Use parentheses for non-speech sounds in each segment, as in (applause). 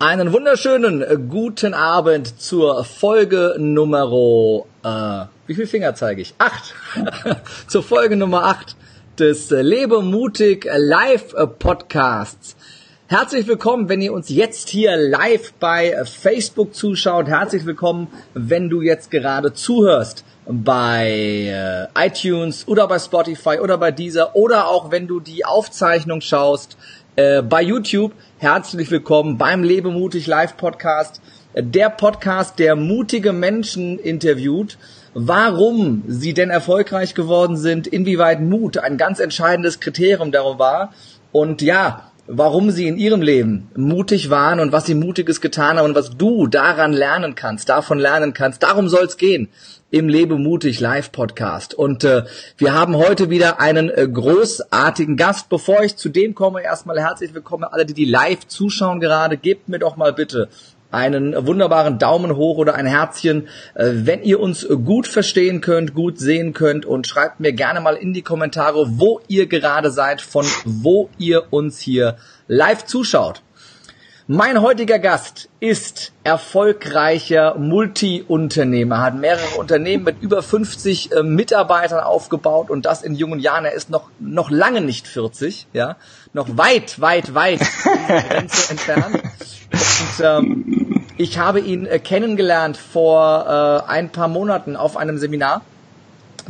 Einen wunderschönen äh, guten Abend zur Folge Nummer, äh, wie viel Finger zeige ich? Acht. (laughs) zur Folge Nummer acht des äh, Lebe mutig Live Podcasts. Herzlich willkommen, wenn ihr uns jetzt hier live bei äh, Facebook zuschaut. Herzlich willkommen, wenn du jetzt gerade zuhörst bei äh, iTunes oder bei Spotify oder bei Deezer oder auch wenn du die Aufzeichnung schaust äh, bei YouTube. Herzlich willkommen beim Lebemutig Live Podcast. Der Podcast, der mutige Menschen interviewt, warum sie denn erfolgreich geworden sind, inwieweit Mut ein ganz entscheidendes Kriterium darum war. Und ja, warum sie in ihrem Leben mutig waren und was sie Mutiges getan haben und was du daran lernen kannst, davon lernen kannst. Darum soll es gehen im Lebe mutig Live Podcast. Und äh, wir haben heute wieder einen äh, großartigen Gast. Bevor ich zu dem komme, erstmal herzlich willkommen alle, die die live zuschauen gerade. Gebt mir doch mal bitte einen wunderbaren Daumen hoch oder ein Herzchen, äh, wenn ihr uns gut verstehen könnt, gut sehen könnt und schreibt mir gerne mal in die Kommentare, wo ihr gerade seid, von wo ihr uns hier live zuschaut. Mein heutiger Gast ist erfolgreicher Multi-Unternehmer, hat mehrere Unternehmen mit über 50 äh, Mitarbeitern aufgebaut und das in jungen Jahren. Er ist noch, noch lange nicht 40, ja, noch weit, weit, weit Grenze (laughs) entfernt. Und ähm, ich habe ihn äh, kennengelernt vor äh, ein paar Monaten auf einem Seminar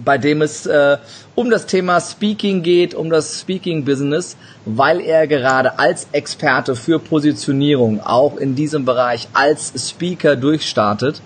bei dem es äh, um das Thema Speaking geht, um das Speaking-Business, weil er gerade als Experte für Positionierung auch in diesem Bereich als Speaker durchstartet.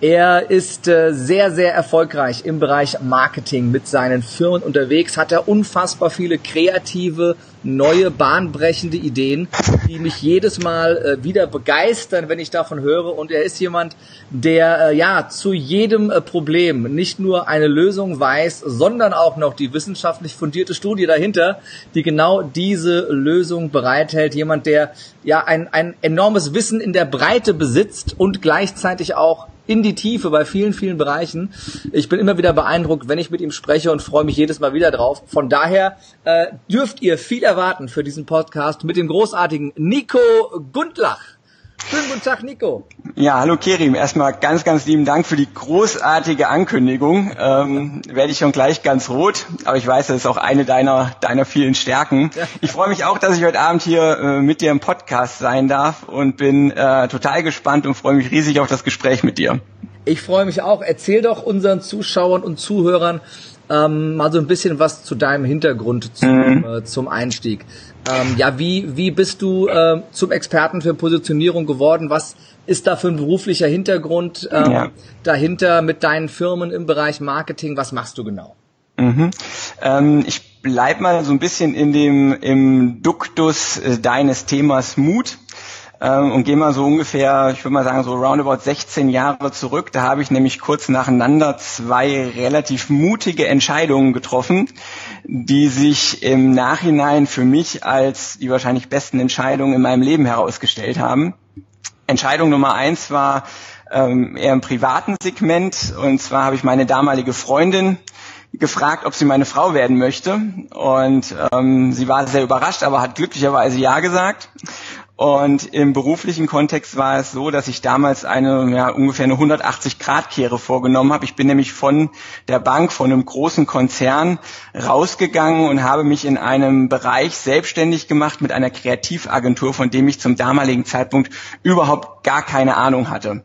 Er ist äh, sehr, sehr erfolgreich im Bereich Marketing mit seinen Firmen unterwegs, hat er unfassbar viele kreative, neue, bahnbrechende Ideen, die mich jedes Mal äh, wieder begeistern, wenn ich davon höre. Und er ist jemand, der äh, ja zu jedem äh, Problem nicht nur eine Lösung weiß, sondern auch noch die wissenschaftlich fundierte Studie dahinter, die genau diese Lösung bereithält. Jemand, der ja ein, ein enormes Wissen in der Breite besitzt und gleichzeitig auch in die Tiefe bei vielen, vielen Bereichen. Ich bin immer wieder beeindruckt, wenn ich mit ihm spreche und freue mich jedes Mal wieder drauf. Von daher äh, dürft ihr viel erwarten für diesen Podcast mit dem großartigen Nico Gundlach. Schönen guten Tag, Nico. Ja, hallo Kerim. Erstmal ganz, ganz lieben Dank für die großartige Ankündigung. Ähm, werde ich schon gleich ganz rot, aber ich weiß, das ist auch eine deiner, deiner vielen Stärken. Ich freue mich auch, dass ich heute Abend hier äh, mit dir im Podcast sein darf und bin äh, total gespannt und freue mich riesig auf das Gespräch mit dir. Ich freue mich auch. Erzähl doch unseren Zuschauern und Zuhörern ähm, mal so ein bisschen was zu deinem Hintergrund zum, mhm. äh, zum Einstieg. Ähm, ja, wie, wie bist du äh, zum Experten für Positionierung geworden? Was ist da für ein beruflicher Hintergrund ähm, ja. dahinter mit deinen Firmen im Bereich Marketing? Was machst du genau? Mhm. Ähm, ich bleib mal so ein bisschen in dem im Duktus äh, deines Themas Mut ähm, und gehe mal so ungefähr, ich würde mal sagen, so roundabout 16 Jahre zurück. Da habe ich nämlich kurz nacheinander zwei relativ mutige Entscheidungen getroffen, die sich im Nachhinein für mich als die wahrscheinlich besten Entscheidungen in meinem Leben herausgestellt haben. Entscheidung Nummer eins war ähm, eher im privaten Segment. Und zwar habe ich meine damalige Freundin gefragt, ob sie meine Frau werden möchte. Und ähm, sie war sehr überrascht, aber hat glücklicherweise Ja gesagt. Und im beruflichen Kontext war es so, dass ich damals eine ja, ungefähr eine 180-Grad-Kehre vorgenommen habe. Ich bin nämlich von der Bank, von einem großen Konzern rausgegangen und habe mich in einem Bereich selbstständig gemacht mit einer Kreativagentur, von dem ich zum damaligen Zeitpunkt überhaupt gar keine Ahnung hatte.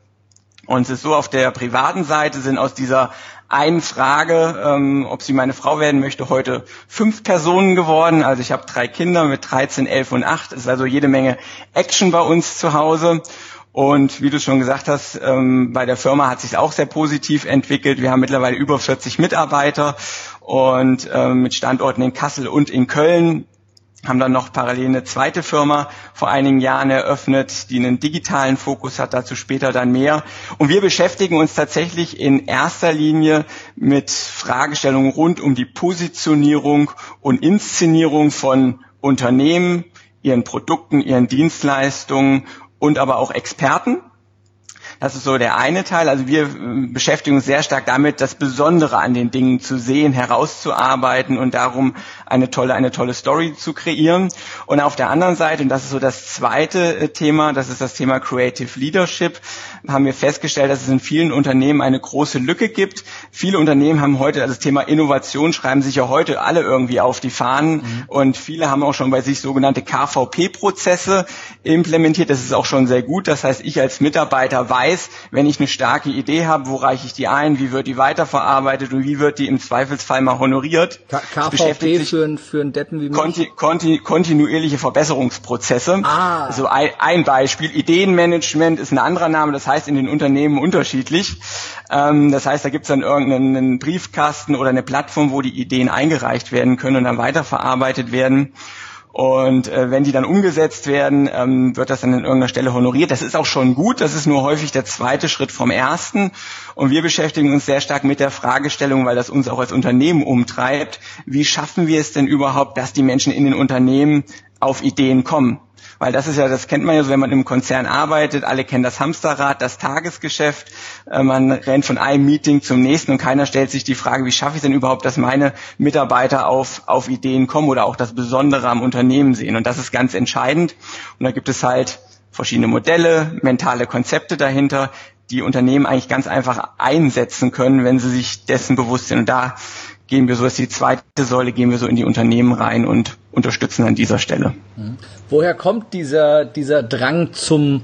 Und es ist so, auf der privaten Seite sind aus dieser einen Frage, ähm, ob sie meine Frau werden möchte, heute fünf Personen geworden. Also ich habe drei Kinder mit 13, 11 und 8. Es ist also jede Menge Action bei uns zu Hause. Und wie du schon gesagt hast, ähm, bei der Firma hat sich auch sehr positiv entwickelt. Wir haben mittlerweile über 40 Mitarbeiter und ähm, mit Standorten in Kassel und in Köln haben dann noch parallel eine zweite Firma vor einigen Jahren eröffnet, die einen digitalen Fokus hat, dazu später dann mehr. Und wir beschäftigen uns tatsächlich in erster Linie mit Fragestellungen rund um die Positionierung und Inszenierung von Unternehmen, ihren Produkten, ihren Dienstleistungen und aber auch Experten. Das ist so der eine Teil. Also wir äh, beschäftigen uns sehr stark damit, das Besondere an den Dingen zu sehen, herauszuarbeiten und darum eine tolle, eine tolle Story zu kreieren. Und auf der anderen Seite, und das ist so das zweite äh, Thema, das ist das Thema Creative Leadership, haben wir festgestellt, dass es in vielen Unternehmen eine große Lücke gibt. Viele Unternehmen haben heute also das Thema Innovation, schreiben sich ja heute alle irgendwie auf die Fahnen mhm. und viele haben auch schon bei sich sogenannte KVP-Prozesse implementiert. Das ist auch schon sehr gut. Das heißt, ich als Mitarbeiter weiß, wenn ich eine starke Idee habe, wo reiche ich die ein, wie wird die weiterverarbeitet und wie wird die im Zweifelsfall mal honoriert. K KVP für, ein, für einen Deppen wie mich? Konti konti kontinuierliche Verbesserungsprozesse. Ah. Also ein, ein Beispiel. Ideenmanagement ist ein anderer Name, das heißt in den Unternehmen unterschiedlich. Ähm, das heißt, da gibt es dann irgendeinen Briefkasten oder eine Plattform, wo die Ideen eingereicht werden können und dann weiterverarbeitet werden. Und äh, wenn die dann umgesetzt werden, ähm, wird das dann an irgendeiner Stelle honoriert. Das ist auch schon gut. Das ist nur häufig der zweite Schritt vom ersten. Und wir beschäftigen uns sehr stark mit der Fragestellung, weil das uns auch als Unternehmen umtreibt. Wie schaffen wir es denn überhaupt, dass die Menschen in den Unternehmen auf Ideen kommen? Weil das ist ja, das kennt man ja so, wenn man im Konzern arbeitet, alle kennen das Hamsterrad, das Tagesgeschäft, äh, man rennt von einem Meeting zum nächsten und keiner stellt sich die Frage, wie schaffe ich denn überhaupt, dass meine Mitarbeiter auf, auf Ideen kommen oder auch das Besondere am Unternehmen sehen. Und das ist ganz entscheidend. Und da gibt es halt verschiedene Modelle, mentale Konzepte dahinter, die Unternehmen eigentlich ganz einfach einsetzen können, wenn sie sich dessen bewusst sind. Und da gehen wir so, ist die zweite Säule, gehen wir so in die Unternehmen rein und unterstützen an dieser Stelle. Mhm. Woher kommt dieser, dieser Drang zum,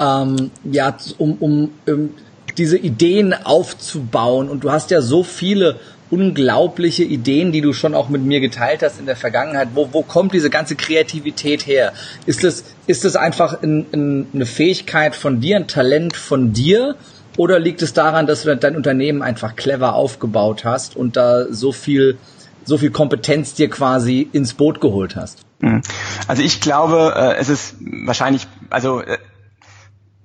ähm, ja, um, um, um diese Ideen aufzubauen? Und du hast ja so viele unglaubliche Ideen, die du schon auch mit mir geteilt hast in der Vergangenheit. Wo, wo kommt diese ganze Kreativität her? Ist es, ist es einfach in, in eine Fähigkeit von dir, ein Talent von dir? Oder liegt es daran, dass du dein Unternehmen einfach clever aufgebaut hast und da so viel, so viel Kompetenz dir quasi ins Boot geholt hast? Hm. Also ich glaube, äh, es ist wahrscheinlich, also äh,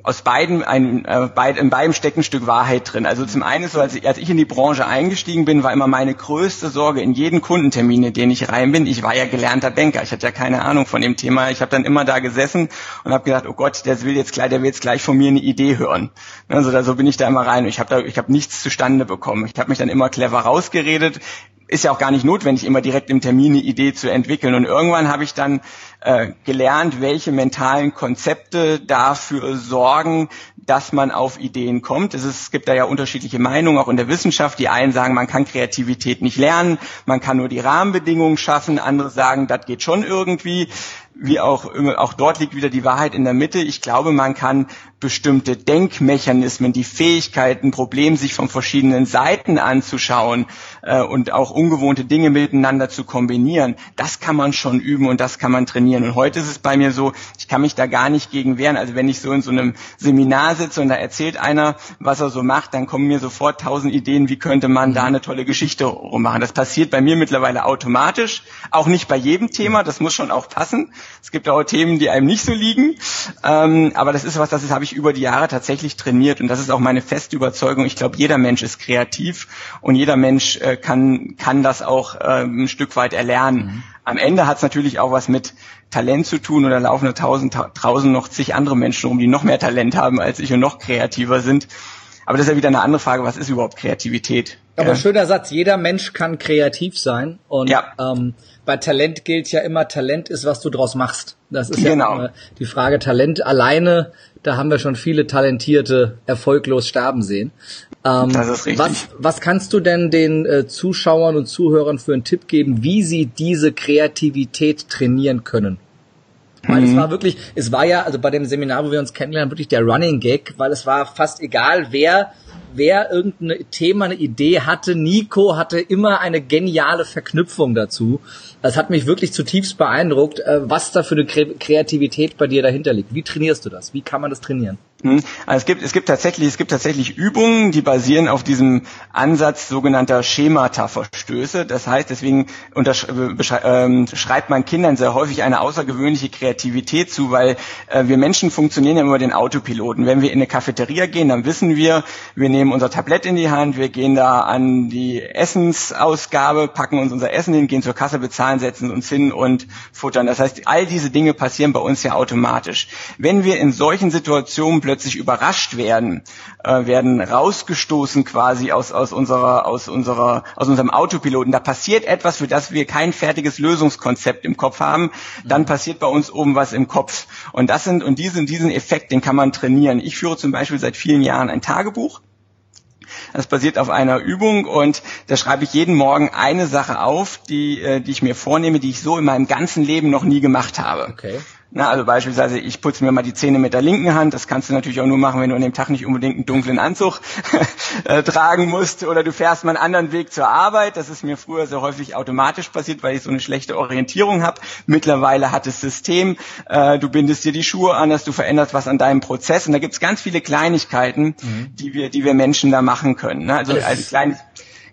aus beiden ein, äh, beid, in beidem steckt ein Stück Wahrheit drin. Also zum einen so, als ich, als ich in die Branche eingestiegen bin, war immer meine größte Sorge in jeden Kundentermin, in den ich rein bin. Ich war ja gelernter Banker, ich hatte ja keine Ahnung von dem Thema. Ich habe dann immer da gesessen und habe gedacht, oh Gott, der will jetzt gleich, der will jetzt gleich von mir eine Idee hören. Also da, so bin ich da immer rein. Ich habe da, ich habe nichts zustande bekommen. Ich habe mich dann immer clever rausgeredet ist ja auch gar nicht notwendig, immer direkt im Termin eine Idee zu entwickeln. Und irgendwann habe ich dann äh, gelernt, welche mentalen Konzepte dafür sorgen, dass man auf Ideen kommt. Es, ist, es gibt da ja unterschiedliche Meinungen, auch in der Wissenschaft. Die einen sagen, man kann Kreativität nicht lernen, man kann nur die Rahmenbedingungen schaffen. Andere sagen, das geht schon irgendwie wie auch, auch dort liegt wieder die Wahrheit in der Mitte. Ich glaube, man kann bestimmte Denkmechanismen, die Fähigkeiten, Problem sich von verschiedenen Seiten anzuschauen äh, und auch ungewohnte Dinge miteinander zu kombinieren, das kann man schon üben und das kann man trainieren. Und heute ist es bei mir so, ich kann mich da gar nicht gegen wehren. Also wenn ich so in so einem Seminar sitze und da erzählt einer, was er so macht, dann kommen mir sofort tausend Ideen, wie könnte man da eine tolle Geschichte rummachen. Das passiert bei mir mittlerweile automatisch, auch nicht bei jedem Thema, das muss schon auch passen. Es gibt auch Themen, die einem nicht so liegen. Ähm, aber das ist was, das habe ich über die Jahre tatsächlich trainiert. Und das ist auch meine feste Überzeugung. Ich glaube, jeder Mensch ist kreativ und jeder Mensch äh, kann, kann das auch äh, ein Stück weit erlernen. Mhm. Am Ende hat es natürlich auch was mit Talent zu tun oder laufen da tausend, tausend noch zig andere Menschen rum, die noch mehr Talent haben als ich und noch kreativer sind. Aber das ist ja wieder eine andere Frage, was ist überhaupt Kreativität? Aber ja. schöner Satz, jeder Mensch kann kreativ sein und ja. ähm, bei Talent gilt ja immer, Talent ist, was du draus machst. Das ist genau. ja die Frage, Talent alleine, da haben wir schon viele Talentierte erfolglos sterben sehen. Ähm, das ist richtig. Was, was kannst du denn den äh, Zuschauern und Zuhörern für einen Tipp geben, wie sie diese Kreativität trainieren können? Weil mhm. es war wirklich, es war ja, also bei dem Seminar, wo wir uns kennenlernen, wirklich der Running Gag, weil es war fast egal, wer wer irgendein Thema, eine Idee hatte. Nico hatte immer eine geniale Verknüpfung dazu. Das hat mich wirklich zutiefst beeindruckt, äh, was da für eine Kreativität bei dir dahinter liegt. Wie trainierst du das? Wie kann man das trainieren? Hm. Also es gibt, es gibt tatsächlich, es gibt tatsächlich Übungen, die basieren auf diesem Ansatz sogenannter Schemata-Verstöße. Das heißt, deswegen ähm, schreibt man Kindern sehr häufig eine außergewöhnliche Kreativität zu, weil äh, wir Menschen funktionieren ja immer den Autopiloten. Wenn wir in eine Cafeteria gehen, dann wissen wir, wir nehmen unser Tablett in die Hand, wir gehen da an die Essensausgabe, packen uns unser Essen hin, gehen zur Kasse, bezahlen, setzen uns hin und futtern. Das heißt, all diese Dinge passieren bei uns ja automatisch. Wenn wir in solchen Situationen plötzlich überrascht werden, äh, werden rausgestoßen quasi aus, aus unserer, aus unserer, aus unserem Autopiloten. Da passiert etwas, für das wir kein fertiges Lösungskonzept im Kopf haben. Dann passiert bei uns oben was im Kopf. Und das sind, und diesen, diesen Effekt, den kann man trainieren. Ich führe zum Beispiel seit vielen Jahren ein Tagebuch das basiert auf einer Übung und da schreibe ich jeden Morgen eine Sache auf, die, äh, die ich mir vornehme, die ich so in meinem ganzen Leben noch nie gemacht habe. Okay. Na, also beispielsweise, ich putze mir mal die Zähne mit der linken Hand. Das kannst du natürlich auch nur machen, wenn du an dem Tag nicht unbedingt einen dunklen Anzug (laughs) äh, tragen musst. Oder du fährst mal einen anderen Weg zur Arbeit. Das ist mir früher sehr häufig automatisch passiert, weil ich so eine schlechte Orientierung habe. Mittlerweile hat das System, äh, du bindest dir die Schuhe an, dass du veränderst was an deinem Prozess. Und da gibt es ganz viele Kleinigkeiten, mhm. die wir, die wir Menschen da machen können. Ne? Also ein kleines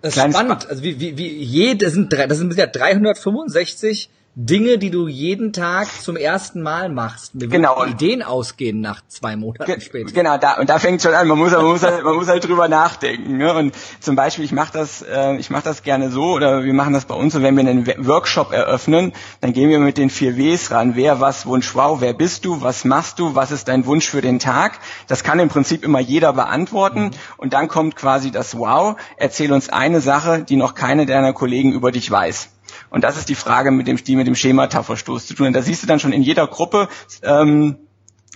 das ist spannend. Also wie, wie, wie jede, das sind, das sind bisher 365 Dinge, die du jeden Tag zum ersten Mal machst. Mir genau. Ideen ausgehen nach zwei Monaten Ge später. Genau, da und da fängt schon an. Man muss, man muss, halt, man muss halt drüber nachdenken. Ne? Und zum Beispiel, ich mache das, äh, ich mache das gerne so oder wir machen das bei uns so, wenn wir einen Workshop eröffnen, dann gehen wir mit den vier Ws ran. Wer, was, Wunsch, wow. Wer bist du? Was machst du? Was ist dein Wunsch für den Tag? Das kann im Prinzip immer jeder beantworten. Mhm. Und dann kommt quasi das Wow. Erzähl uns eine Sache, die noch keine deiner Kollegen über dich weiß. Und das ist die Frage, mit dem, die mit dem Schemata-Verstoß zu tun. Und da siehst du dann schon in jeder Gruppe, ähm,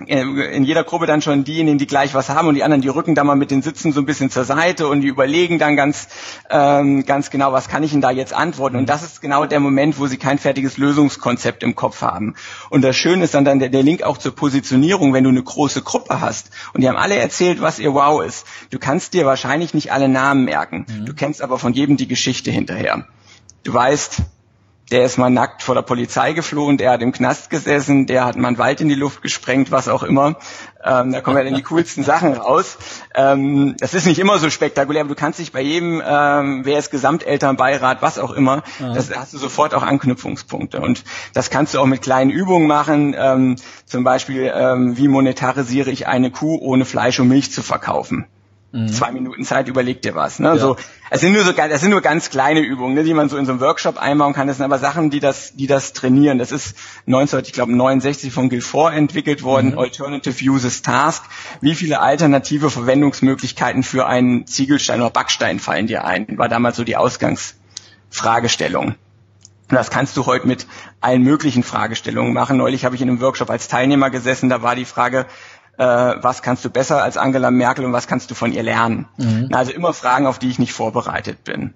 äh, in jeder Gruppe dann schon diejenigen, die gleich was haben und die anderen, die rücken da mal mit den Sitzen so ein bisschen zur Seite und die überlegen dann ganz, ähm, ganz genau, was kann ich denn da jetzt antworten? Und das ist genau der Moment, wo sie kein fertiges Lösungskonzept im Kopf haben. Und das Schöne ist dann, dann der, der Link auch zur Positionierung, wenn du eine große Gruppe hast und die haben alle erzählt, was ihr Wow ist. Du kannst dir wahrscheinlich nicht alle Namen merken. Mhm. Du kennst aber von jedem die Geschichte hinterher. Du weißt, der ist mal nackt vor der Polizei geflohen, der hat im Knast gesessen, der hat mal einen Wald in die Luft gesprengt, was auch immer. Ähm, da kommen ja dann die coolsten Sachen raus. Ähm, das ist nicht immer so spektakulär, aber du kannst dich bei jedem, ähm, wer ist Gesamtelternbeirat, was auch immer, ja. das hast du sofort auch Anknüpfungspunkte. Und das kannst du auch mit kleinen Übungen machen, ähm, zum Beispiel, ähm, wie monetarisiere ich eine Kuh, ohne Fleisch und Milch zu verkaufen. Mhm. Zwei Minuten Zeit, überleg dir was. Ne? Ja. So, es sind nur so, es sind nur ganz kleine Übungen, ne, die man so in so einem Workshop einbauen kann. Das sind aber Sachen, die das, die das trainieren. Das ist 19, ich glaube 69 von Guilford entwickelt worden. Mhm. Alternative Uses Task. Wie viele alternative Verwendungsmöglichkeiten für einen Ziegelstein oder Backstein fallen dir ein? War damals so die Ausgangsfragestellung. Und das kannst du heute mit allen möglichen Fragestellungen machen. Neulich habe ich in einem Workshop als Teilnehmer gesessen, da war die Frage, äh, was kannst du besser als Angela Merkel und was kannst du von ihr lernen. Mhm. Also immer Fragen, auf die ich nicht vorbereitet bin.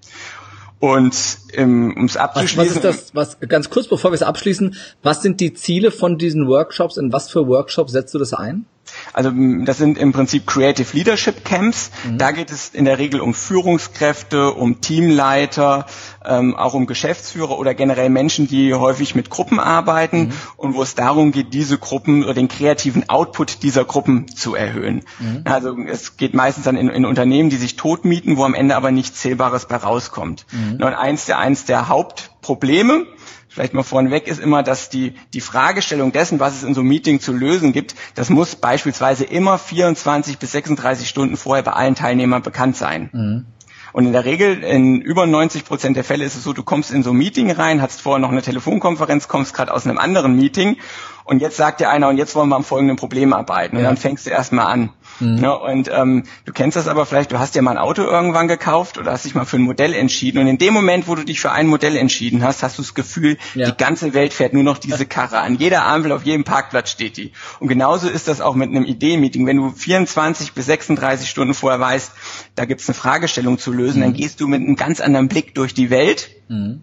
Und ähm, um es abzuschließen. Was, was ist das, was, ganz kurz bevor wir es abschließen, was sind die Ziele von diesen Workshops? In was für Workshops setzt du das ein? Also das sind im Prinzip Creative Leadership Camps. Mhm. Da geht es in der Regel um Führungskräfte, um Teamleiter, ähm, auch um Geschäftsführer oder generell Menschen, die häufig mit Gruppen arbeiten mhm. und wo es darum geht, diese Gruppen oder den kreativen Output dieser Gruppen zu erhöhen. Mhm. Also es geht meistens dann in, in, Unternehmen, die sich totmieten, wo am Ende aber nichts Zählbares bei rauskommt. Mhm. Und eins der, eins der Hauptprobleme, vielleicht mal vorneweg ist immer, dass die, die Fragestellung dessen, was es in so einem Meeting zu lösen gibt, das muss beispielsweise immer 24 bis 36 Stunden vorher bei allen Teilnehmern bekannt sein. Mhm. Und in der Regel, in über 90 Prozent der Fälle ist es so, du kommst in so ein Meeting rein, hast vorher noch eine Telefonkonferenz, kommst gerade aus einem anderen Meeting und jetzt sagt dir einer, und jetzt wollen wir am folgenden Problem arbeiten. Und ja. dann fängst du erstmal an. Mhm. Ja, und ähm, du kennst das aber vielleicht, du hast dir mal ein Auto irgendwann gekauft oder hast dich mal für ein Modell entschieden. Und in dem Moment, wo du dich für ein Modell entschieden hast, hast du das Gefühl, ja. die ganze Welt fährt nur noch diese Karre an. Jeder Ampel auf jedem Parkplatz steht die. Und genauso ist das auch mit einem Ideenmeeting. Wenn du 24 bis 36 Stunden vorher weißt, da gibt's eine Fragestellung zu lösen, mhm. dann gehst du mit einem ganz anderen Blick durch die Welt. Mhm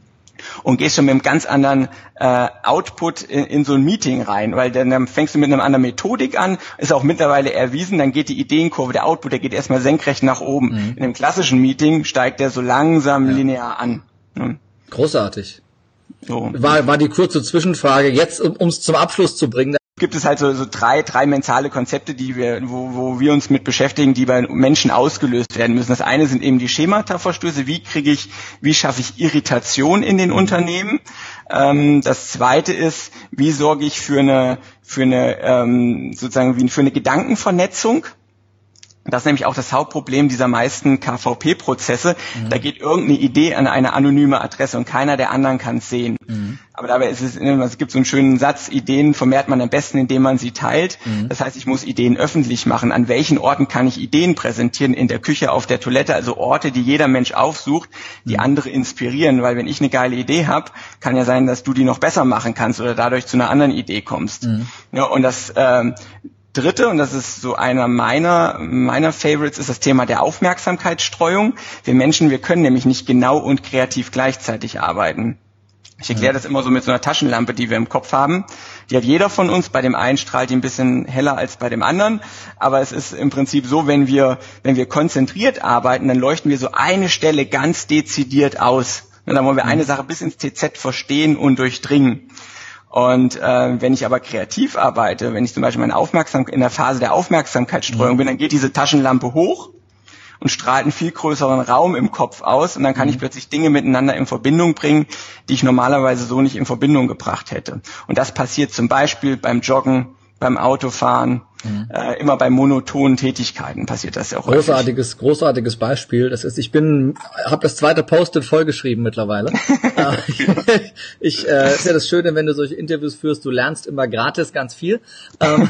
und gehst schon mit einem ganz anderen äh, Output in, in so ein Meeting rein, weil dann, dann fängst du mit einer anderen Methodik an, ist auch mittlerweile erwiesen, dann geht die Ideenkurve, der Output, der geht erstmal senkrecht nach oben. Mhm. In einem klassischen Meeting steigt der so langsam ja. linear an. Ne? Großartig. So. War, war die kurze Zwischenfrage. Jetzt, um es zum Abschluss zu bringen, gibt es halt so, so drei, drei mentale Konzepte, die wir, wo, wo wir uns mit beschäftigen, die bei Menschen ausgelöst werden müssen. Das eine sind eben die Schemata-Verstöße. Wie kriege ich, wie schaffe ich Irritation in den Unternehmen? Ähm, das zweite ist, wie sorge ich für eine, für eine, ähm, sozusagen, wie für eine Gedankenvernetzung? Das ist nämlich auch das Hauptproblem dieser meisten KVP-Prozesse. Mhm. Da geht irgendeine Idee an eine anonyme Adresse und keiner der anderen kann es sehen. Mhm. Aber dabei ist es, es gibt so einen schönen Satz, Ideen vermehrt man am besten, indem man sie teilt. Mhm. Das heißt, ich muss Ideen öffentlich machen. An welchen Orten kann ich Ideen präsentieren? In der Küche, auf der Toilette, also Orte, die jeder Mensch aufsucht, die mhm. andere inspirieren. Weil wenn ich eine geile Idee habe, kann ja sein, dass du die noch besser machen kannst oder dadurch zu einer anderen Idee kommst. Mhm. Ja, und das ähm, Dritte, und das ist so einer meiner, meiner Favorites, ist das Thema der Aufmerksamkeitsstreuung. Wir Menschen, wir können nämlich nicht genau und kreativ gleichzeitig arbeiten. Ich erkläre das immer so mit so einer Taschenlampe, die wir im Kopf haben. Die hat jeder von uns. Bei dem einen strahlt die ein bisschen heller als bei dem anderen. Aber es ist im Prinzip so, wenn wir, wenn wir konzentriert arbeiten, dann leuchten wir so eine Stelle ganz dezidiert aus. Und dann wollen wir eine Sache bis ins TZ verstehen und durchdringen. Und äh, wenn ich aber kreativ arbeite, wenn ich zum Beispiel meine Aufmerksamkeit in der Phase der Aufmerksamkeitsstreuung mhm. bin, dann geht diese Taschenlampe hoch und strahlt einen viel größeren Raum im Kopf aus und dann kann mhm. ich plötzlich Dinge miteinander in Verbindung bringen, die ich normalerweise so nicht in Verbindung gebracht hätte. Und das passiert zum Beispiel beim Joggen, beim Autofahren, Mhm. Äh, immer bei monotonen Tätigkeiten passiert das ja auch. Großartiges, häufig. großartiges Beispiel. Das ist, ich bin, habe das zweite Post-it vollgeschrieben mittlerweile. (laughs) Äh, (laughs) ich, äh, ist ja das Schöne, wenn du solche Interviews führst, du lernst immer gratis ganz viel. Ähm,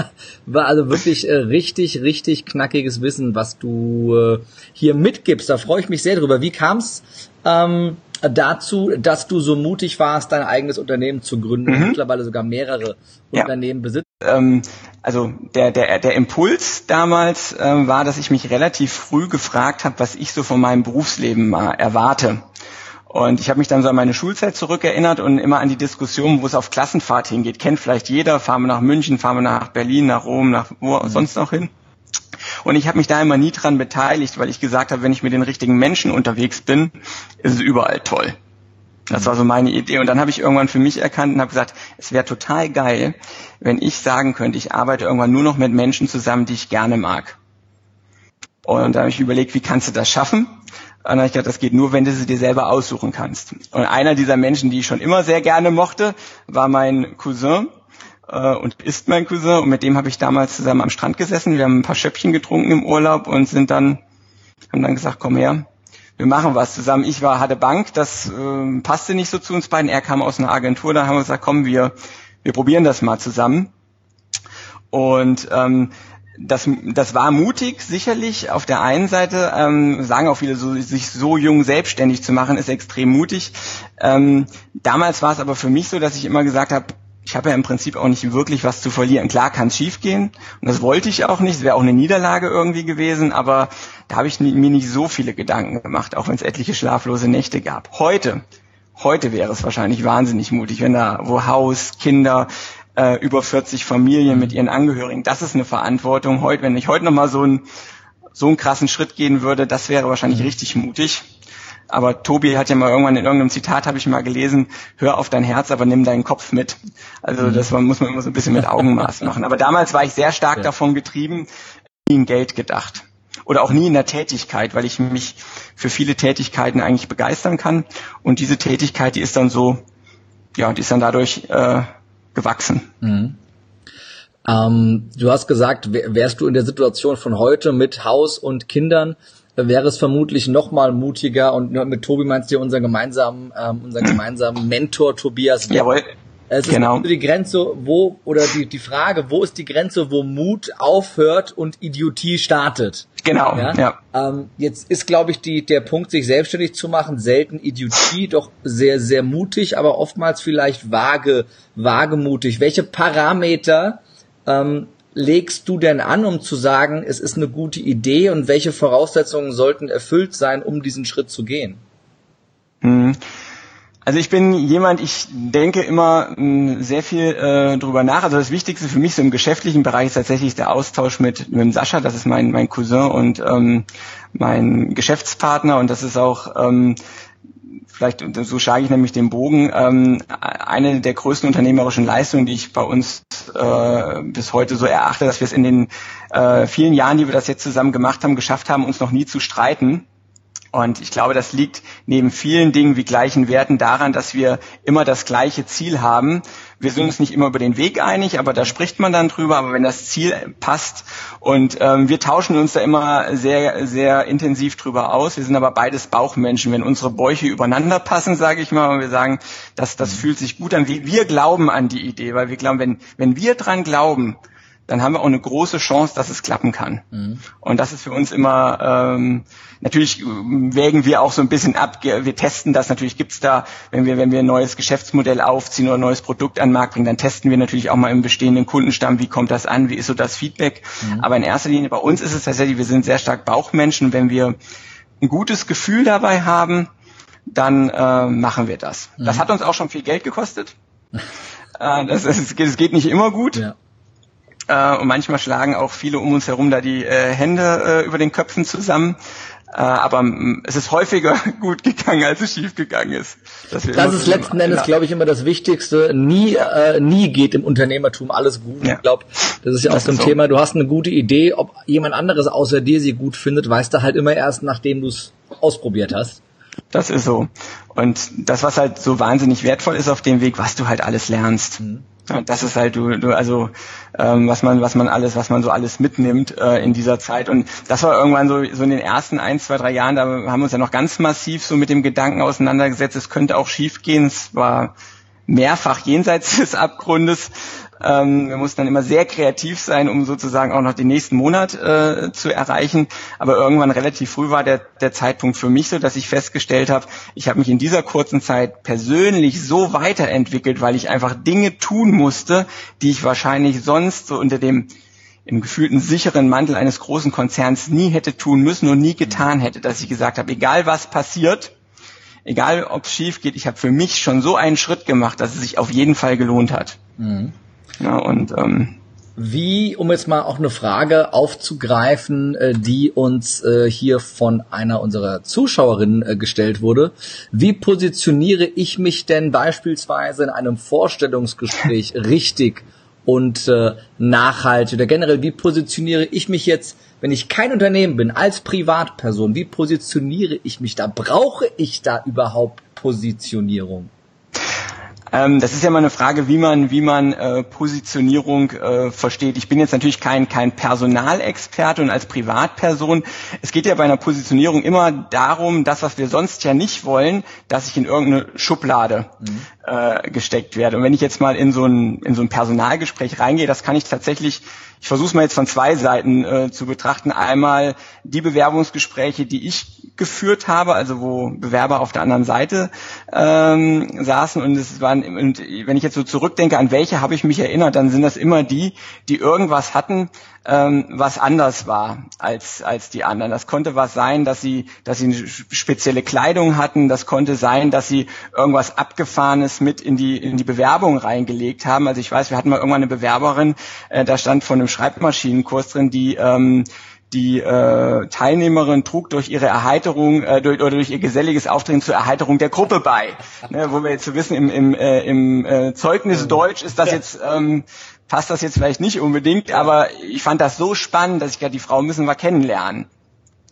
(laughs) war also wirklich äh, richtig, richtig knackiges Wissen, was du äh, hier mitgibst. Da freue ich mich sehr drüber. Wie kam's? Ähm, dazu, dass du so mutig warst, dein eigenes Unternehmen zu gründen mhm. und mittlerweile sogar mehrere ja. Unternehmen besitzt? Ähm, also der, der, der Impuls damals äh, war, dass ich mich relativ früh gefragt habe, was ich so von meinem Berufsleben mal erwarte. Und ich habe mich dann so an meine Schulzeit zurückerinnert und immer an die Diskussion, wo es auf Klassenfahrt hingeht. Kennt vielleicht jeder, fahren wir nach München, fahren wir nach Berlin, nach Rom, nach wo mhm. sonst noch hin. Und ich habe mich da immer nie dran beteiligt, weil ich gesagt habe, wenn ich mit den richtigen Menschen unterwegs bin, ist es überall toll. Das war so meine Idee. Und dann habe ich irgendwann für mich erkannt und habe gesagt, es wäre total geil, wenn ich sagen könnte, ich arbeite irgendwann nur noch mit Menschen zusammen, die ich gerne mag. Und da habe ich überlegt, wie kannst du das schaffen? Und dann habe ich gedacht, das geht nur, wenn du sie dir selber aussuchen kannst. Und einer dieser Menschen, die ich schon immer sehr gerne mochte, war mein Cousin äh, und ist mein Cousin. Und mit dem habe ich damals zusammen am Strand gesessen. Wir haben ein paar Schöppchen getrunken im Urlaub und sind dann, haben dann gesagt, komm her, wir machen was zusammen. Ich war, hatte Bank, das äh, passte nicht so zu uns beiden. Er kam aus einer Agentur, da haben wir gesagt, komm, wir, wir probieren das mal zusammen. Und ähm, das, das war mutig, sicherlich. Auf der einen Seite ähm, sagen auch viele, so, sich so jung selbstständig zu machen, ist extrem mutig. Ähm, damals war es aber für mich so, dass ich immer gesagt habe, ich habe ja im Prinzip auch nicht wirklich was zu verlieren. Klar kann es schiefgehen und das wollte ich auch nicht. Es wäre auch eine Niederlage irgendwie gewesen, aber da habe ich mir nicht so viele Gedanken gemacht, auch wenn es etliche schlaflose Nächte gab. Heute, heute wäre es wahrscheinlich wahnsinnig mutig, wenn da wo Haus, Kinder, äh, über 40 Familien mit ihren Angehörigen, das ist eine Verantwortung. Heute, wenn ich heute noch mal so einen so einen krassen Schritt gehen würde, das wäre wahrscheinlich mhm. richtig mutig. Aber Tobi hat ja mal irgendwann in irgendeinem Zitat, habe ich mal gelesen, hör auf dein Herz, aber nimm deinen Kopf mit. Also mhm. das muss man immer so ein bisschen mit Augenmaß (laughs) machen. Aber damals war ich sehr stark ja. davon getrieben, nie in Geld gedacht. Oder auch nie in der Tätigkeit, weil ich mich für viele Tätigkeiten eigentlich begeistern kann. Und diese Tätigkeit, die ist dann so, ja, die ist dann dadurch äh, gewachsen. Mhm. Ähm, du hast gesagt, wärst du in der Situation von heute mit Haus und Kindern, wäre es vermutlich noch mal mutiger und mit Tobi meinst du ja unseren gemeinsamen, ähm, unseren gemeinsamen Mentor Tobias. Jawohl. Es ist genau. die Grenze, wo, oder die, die Frage, wo ist die Grenze, wo Mut aufhört und Idiotie startet? Genau, ja. ja. Ähm, jetzt ist, glaube ich, die, der Punkt, sich selbstständig zu machen, selten Idiotie, doch sehr, sehr mutig, aber oftmals vielleicht vage, wagemutig. Welche Parameter ähm, legst du denn an, um zu sagen, es ist eine gute Idee und welche Voraussetzungen sollten erfüllt sein, um diesen Schritt zu gehen? Mhm. Also ich bin jemand, ich denke immer hm, sehr viel äh, drüber nach. Also das Wichtigste für mich so im geschäftlichen Bereich ist tatsächlich der Austausch mit, mit Sascha, das ist mein, mein Cousin und ähm, mein Geschäftspartner und das ist auch ähm, vielleicht, so schlage ich nämlich den Bogen, ähm, eine der größten unternehmerischen Leistungen, die ich bei uns äh, bis heute so erachte, dass wir es in den äh, vielen Jahren, die wir das jetzt zusammen gemacht haben, geschafft haben, uns noch nie zu streiten Und ich glaube, das liegt neben vielen Dingen wie gleichen Werten daran, dass wir immer das gleiche Ziel haben. Wir sind uns nicht immer über den Weg einig, aber da spricht man dann drüber. Aber wenn das Ziel passt und ähm, wir tauschen uns da immer sehr, sehr intensiv drüber aus. Wir sind aber beides Bauchmenschen. Wenn unsere Bäuche übereinander passen, sage ich mal, und wir sagen, dass das fühlt sich gut an. Wir glauben an die Idee, weil wir glauben, wenn, wenn wir dran glauben, dann haben wir auch eine große Chance, dass es klappen kann. Mhm. Und das ist für uns immer, ähm, natürlich wägen wir auch so ein bisschen ab, wir testen das, natürlich gibt's da, wenn wir, wenn wir ein neues Geschäftsmodell aufziehen oder ein neues Produkt an den Markt bringen, dann testen wir natürlich auch mal im bestehenden Kundenstamm, wie kommt das an, wie ist so das Feedback. Mhm. Aber in erster Linie bei uns ist es tatsächlich, wir sind sehr stark Bauchmenschen, wenn wir ein gutes Gefühl dabei haben, dann äh, machen wir das. Mhm. Das hat uns auch schon viel Geld gekostet. äh, das, es geht nicht immer gut. Ja. Äh, und manchmal schlagen auch viele um uns herum da die äh, Hände äh, über den Köpfen zusammen. Äh, aber mm, es ist häufiger (laughs) gut gegangen, als es schief gegangen ist. das ist letzten Endes, ja. glaube ich, immer das Wichtigste. Nie, äh, nie geht im Unternehmertum alles gut. Ja. Ich glaube, das ist ja auch so ein so. Thema. Du hast eine gute Idee, ob jemand anderes außer dir sie gut findet, weißt du halt immer erst, nachdem du es ausprobiert hast. Das ist so. Und das, was halt so wahnsinnig wertvoll ist auf dem Weg, was du halt alles lernst. Mhm. Ja, das ist halt du, du also ähm, was man was man alles was man so alles mitnimmt äh, in dieser Zeit. Und das war irgendwann so so in den ersten ein zwei drei Jahren da haben wir uns ja noch ganz massiv so mit dem Gedanken auseinandergesetzt es könnte auch schiefgehen. Es war mehrfach jenseits (laughs) des Abgrundes ähm, wir mussten dann immer sehr kreativ sein, um sozusagen auch noch den nächsten Monat äh, zu erreichen. Aber irgendwann relativ früh war der, der Zeitpunkt für mich so, dass ich festgestellt habe, ich habe mich in dieser kurzen Zeit persönlich so weiterentwickelt, weil ich einfach Dinge tun musste, die ich wahrscheinlich sonst so unter dem im gefühlten sicheren Mantel eines großen Konzerns nie hätte tun müssen und nie getan hätte, dass ich gesagt habe, egal was passiert, egal ob es schief geht, ich habe für mich schon so einen Schritt gemacht, dass es sich auf jeden Fall gelohnt hat. Mhm. Ja, und ähm, wie, um jetzt mal auch eine Frage aufzugreifen, äh, die uns äh, hier von einer unserer Zuschauerinnen äh, gestellt wurde. Wie positioniere ich mich denn beispielsweise in einem Vorstellungsgespräch (laughs) richtig und äh, nachhaltig? Oder generell, wie positioniere ich mich jetzt, wenn ich kein Unternehmen bin, als Privatperson? Wie positioniere ich mich da? Brauche ich da überhaupt Positionierung? Ähm, das ist ja mal eine Frage, wie man, wie man äh, Positionierung äh, versteht. Ich bin jetzt natürlich kein, kein Personalexperte und als Privatperson. Es geht ja bei einer Positionierung immer darum, das, was wir sonst ja nicht wollen, dass ich in irgendeine Schublade mhm. äh, gesteckt werde. Und wenn ich jetzt mal in so ein, in so ein Personalgespräch reingehe, das kann ich tatsächlich ich versuche es mal jetzt von zwei Seiten äh, zu betrachten. Einmal die Bewerbungsgespräche, die ich geführt habe, also wo Bewerber auf der anderen Seite ähm, saßen und es waren und wenn ich jetzt so zurückdenke, an welche habe ich mich erinnert, dann sind das immer die, die irgendwas hatten, ähm, was anders war als als die anderen. Das konnte was sein, dass sie dass sie eine spezielle Kleidung hatten. Das konnte sein, dass sie irgendwas abgefahrenes mit in die in die Bewerbung reingelegt haben. Also ich weiß, wir hatten mal irgendwann eine Bewerberin, äh, da stand von einem Schreibmaschinenkurs drin, die ähm, die äh, Teilnehmerin trug durch ihre Erheiterung äh, durch, oder durch ihr geselliges Auftreten zur Erheiterung der Gruppe bei. Ne, wo wir jetzt so wissen, im, im, äh, im äh, Zeugnis Deutsch ist das jetzt ähm, passt das jetzt vielleicht nicht unbedingt, aber ich fand das so spannend, dass ich gerade die Frau müssen wir kennenlernen.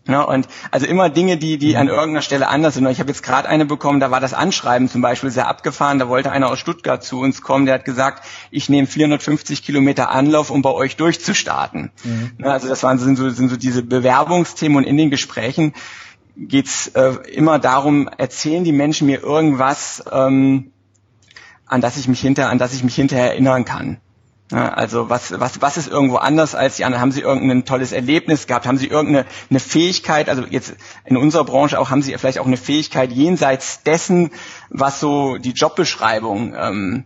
Ja, und also immer Dinge, die, die an irgendeiner Stelle anders sind. Und ich habe jetzt gerade eine bekommen, da war das Anschreiben zum Beispiel sehr abgefahren. Da wollte einer aus Stuttgart zu uns kommen, der hat gesagt, ich nehme 450 Kilometer Anlauf, um bei euch durchzustarten. Mhm. Ja, also das waren sind so, sind so diese Bewerbungsthemen und in den Gesprächen geht's äh, immer darum, erzählen die Menschen mir irgendwas, ähm, an das ich mich hinter, an das ich mich hinterher erinnern kann. Also was, was, was ist irgendwo anders als die anderen? Haben Sie irgendein tolles Erlebnis gehabt? Haben Sie irgendeine eine Fähigkeit? Also jetzt in unserer Branche auch haben Sie vielleicht auch eine Fähigkeit jenseits dessen, was so die Jobbeschreibung ähm,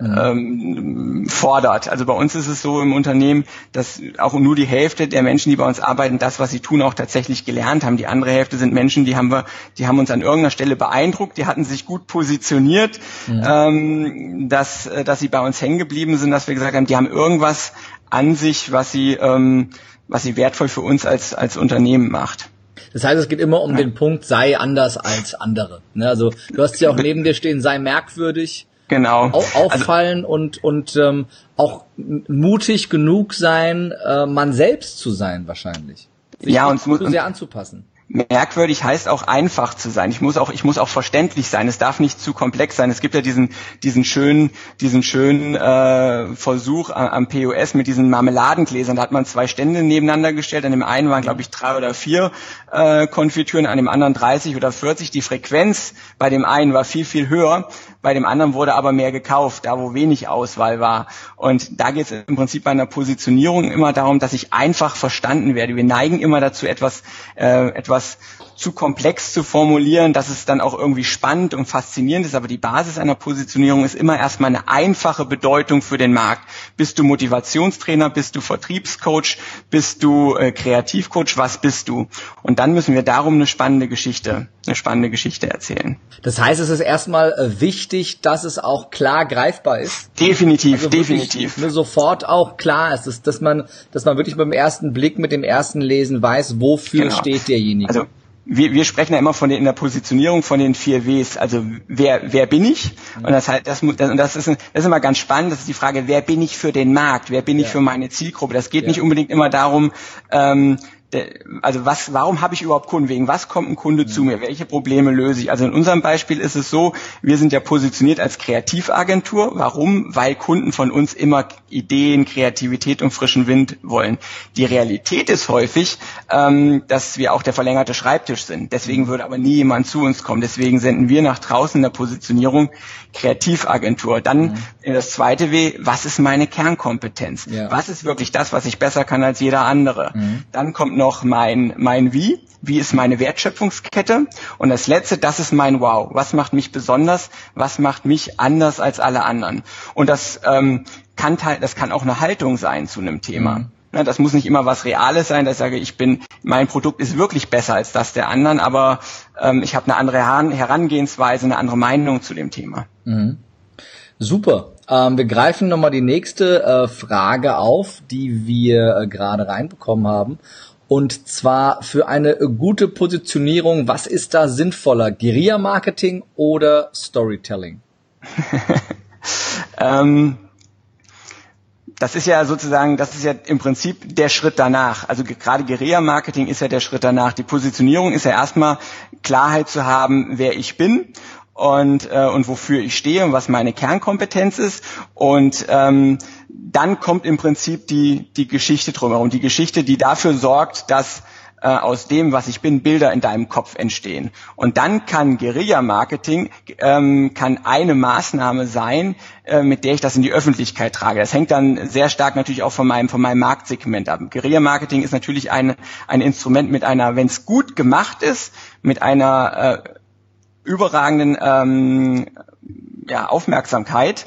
ähm, fordert. Also bei uns ist es so im Unternehmen, dass auch nur die Hälfte der Menschen, die bei uns arbeiten, das, was sie tun, auch tatsächlich gelernt haben. Die andere Hälfte sind Menschen, die haben wir, die haben uns an irgendeiner Stelle beeindruckt, die hatten sich gut positioniert, ja. ähm, dass, äh, dass sie bei uns hängen geblieben sind, dass wir gesagt haben, die haben irgendwas an sich, was sie, ähm, was sie wertvoll für uns als, als Unternehmen macht. Das heißt, es geht immer um ja. den Punkt, sei anders als andere. Ne? Also du hast ja auch neben dir stehen, sei merkwürdig. Genau. Au auffallen also, und und ähm, auch mutig genug sein, äh, man selbst zu sein wahrscheinlich. Sich ja, und zu sehr anzupassen. merkwürdig heißt auch einfach zu sein. Ich muss auch, ich muss auch verständlich sein. Es darf nicht zu komplex sein. Es gibt ja diesen, diesen schönen, diesen schönen äh, Versuch am, am POS mit diesen Marmeladengläsern. Da hat man zwei Stände nebeneinander gestellt. An dem einen waren, glaube ich, drei oder vier äh, Konfitüren, an dem anderen 30 oder 40. Die Frequenz bei dem einen war viel, viel höher. Bei dem anderen wurde aber mehr gekauft, da wo wenig Auswahl war. Und da geht es im Prinzip bei einer Positionierung immer darum, dass ich einfach verstanden werde. Wir neigen immer dazu, etwas, äh, etwas zu komplex zu formulieren, dass es dann auch irgendwie spannend und faszinierend ist. Aber die Basis einer Positionierung ist immer erstmal eine einfache Bedeutung für den Markt. Bist du Motivationstrainer? Bist du Vertriebscoach? Bist du äh, Kreativcoach? Was bist du? Und dann müssen wir darum eine spannende Geschichte, eine spannende Geschichte erzählen. Das heißt, es ist erstmal äh, wichtig, dass es auch klar greifbar ist. Definitiv, also definitiv. Sofort auch klar ist, dass man, dass man wirklich beim ersten Blick mit dem ersten Lesen weiß, wofür genau. steht derjenige. Also wir, wir sprechen ja immer von den, in der Positionierung von den vier Ws. Also wer, wer bin ich? Und das halt, das, das, und das ist, das ist immer ganz spannend. Das ist die Frage, wer bin ich für den Markt? Wer bin ich für meine Zielgruppe? Das geht ja. nicht unbedingt immer darum, ähm, also was, warum habe ich überhaupt Kunden? Wegen was kommt ein Kunde zu mir? Welche Probleme löse ich? Also in unserem Beispiel ist es so, wir sind ja positioniert als Kreativagentur. Warum? Weil Kunden von uns immer Ideen, Kreativität und frischen Wind wollen. Die Realität ist häufig, ähm, dass wir auch der verlängerte Schreibtisch sind. Deswegen würde aber nie jemand zu uns kommen. Deswegen senden wir nach draußen in der Positionierung Kreativagentur. Dann mhm. das zweite W, was ist meine Kernkompetenz? Ja. Was ist wirklich das, was ich besser kann als jeder andere? Mhm. Dann kommt noch mein, mein Wie. Wie ist meine Wertschöpfungskette? Und das letzte, das ist mein Wow. Was macht mich besonders? Was macht mich anders als alle anderen? Und das ähm, kann, das kann auch eine Haltung sein zu einem Thema. Mhm. Ja, das muss nicht immer was Reales sein, dass ich sage, ich bin, mein Produkt ist wirklich besser als das der anderen, aber ähm, ich habe eine andere Herangehensweise, eine andere Meinung zu dem Thema. Mhm. Super. Ähm, wir greifen nochmal die nächste äh, Frage auf, die wir äh, gerade reinbekommen haben. Und zwar für eine gute Positionierung, was ist da sinnvoller? Guerilla-Marketing oder Storytelling? (laughs) ähm, das ist ja sozusagen, das ist ja im Prinzip der Schritt danach. Also gerade Guerilla-Marketing ist ja der Schritt danach. Die Positionierung ist ja erstmal Klarheit zu haben, wer ich bin und, äh, und wofür ich stehe und was meine Kernkompetenz ist. Und ähm, dann kommt im Prinzip die, die Geschichte drumherum. Die Geschichte, die dafür sorgt, dass äh, aus dem, was ich bin, Bilder in deinem Kopf entstehen. Und dann kann Guerilla-Marketing ähm, kann eine Maßnahme sein, äh, mit der ich das in die Öffentlichkeit trage. Das hängt dann sehr stark natürlich auch von meinem von meinem Marktsegment ab. Guerilla-Marketing ist natürlich ein ein Instrument mit einer, wenn es gut gemacht ist, mit einer äh, überragenden ähm, ja, Aufmerksamkeit.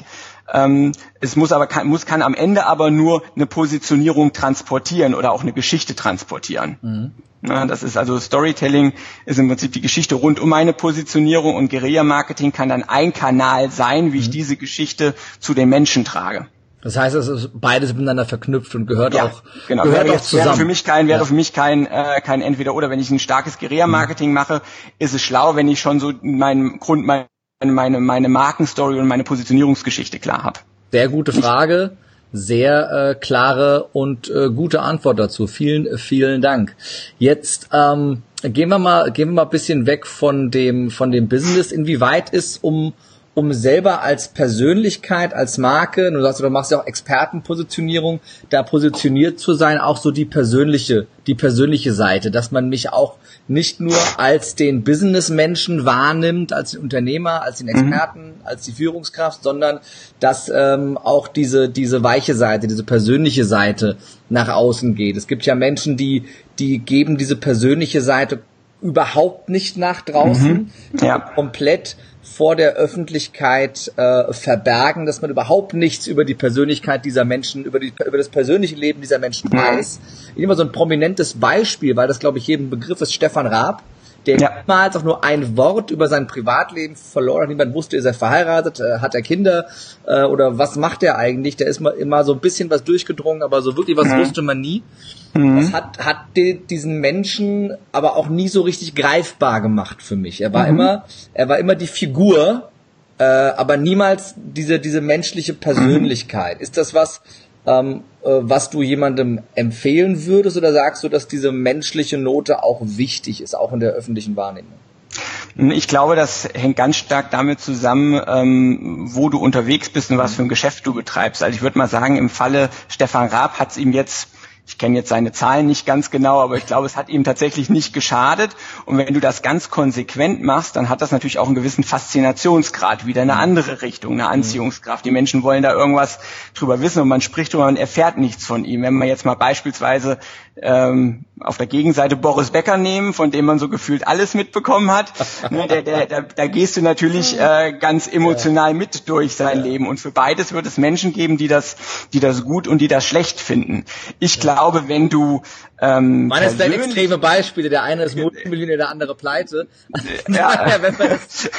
Ähm, es muss aber kann, muss kann am Ende aber nur eine Positionierung transportieren oder auch eine Geschichte transportieren. Mhm. Na, das ist also Storytelling ist im Prinzip die Geschichte rund um meine Positionierung und Guerilla-Marketing kann dann ein Kanal sein, wie mhm. ich diese Geschichte zu den Menschen trage. Das heißt, es ist beides miteinander verknüpft und gehört ja, auch, genau. gehört wäre, auch zusammen. Wäre für mich kein, wäre ja. für mich kein, äh, kein entweder oder. Wenn ich ein starkes Guerilla-Marketing mhm. mache, ist es schlau, wenn ich schon so meinen Grund, meine, meine, meine Markenstory und meine Positionierungsgeschichte klar habe. Sehr gute Frage. Sehr äh, klare und äh, gute Antwort dazu. Vielen, vielen Dank. Jetzt ähm, gehen wir mal, gehen wir mal ein bisschen weg von dem, von dem Business. Inwieweit ist um um selber als Persönlichkeit, als Marke, du sagst, du machst ja auch Expertenpositionierung, da positioniert zu sein, auch so die persönliche, die persönliche Seite, dass man mich auch nicht nur als den Businessmenschen wahrnimmt, als den Unternehmer, als den mhm. Experten, mhm. als die Führungskraft, sondern dass ähm, auch diese diese weiche Seite, diese persönliche Seite nach außen geht. Es gibt ja Menschen, die die geben diese persönliche Seite überhaupt nicht nach draußen, mhm. ja. komplett vor der Öffentlichkeit äh, verbergen, dass man überhaupt nichts über die Persönlichkeit dieser Menschen, über, die, über das persönliche Leben dieser Menschen mhm. weiß. Ich nehme mal so ein prominentes Beispiel, weil das, glaube ich, jedem Begriff ist, Stefan Raab der ja. niemals auch nur ein Wort über sein Privatleben verloren hat. Niemand wusste, ist er verheiratet, äh, hat er Kinder äh, oder was macht er eigentlich? Der ist mal immer so ein bisschen was durchgedrungen, aber so wirklich was mhm. wusste man nie. Mhm. Das hat, hat die, diesen Menschen aber auch nie so richtig greifbar gemacht für mich. Er war mhm. immer, er war immer die Figur, äh, aber niemals diese, diese menschliche Persönlichkeit. Ist das was, ähm, äh, was du jemandem empfehlen würdest oder sagst du, dass diese menschliche Note auch wichtig ist, auch in der öffentlichen Wahrnehmung? Ich glaube, das hängt ganz stark damit zusammen, ähm, wo du unterwegs bist und was für ein Geschäft du betreibst. Also ich würde mal sagen, im Falle Stefan Raab hat es ihm jetzt ich kenne jetzt seine Zahlen nicht ganz genau, aber ich glaube, es hat ihm tatsächlich nicht geschadet. Und wenn du das ganz konsequent machst, dann hat das natürlich auch einen gewissen Faszinationsgrad, wieder eine andere Richtung, eine Anziehungskraft. Die Menschen wollen da irgendwas drüber wissen und man spricht drüber, man erfährt nichts von ihm. Wenn man jetzt mal beispielsweise ähm, auf der Gegenseite Boris Becker nehmen, von dem man so gefühlt alles mitbekommen hat, (laughs) ne, der, der, der, da gehst du natürlich äh, ganz emotional mit durch sein Leben. Und für beides wird es Menschen geben, die das, die das gut und die das schlecht finden. Ich glaube, wenn du ähm, Meines sind extreme Beispiele. Der eine ist Multimillionär, der andere pleite. (laughs) Ja. ja wenn man das,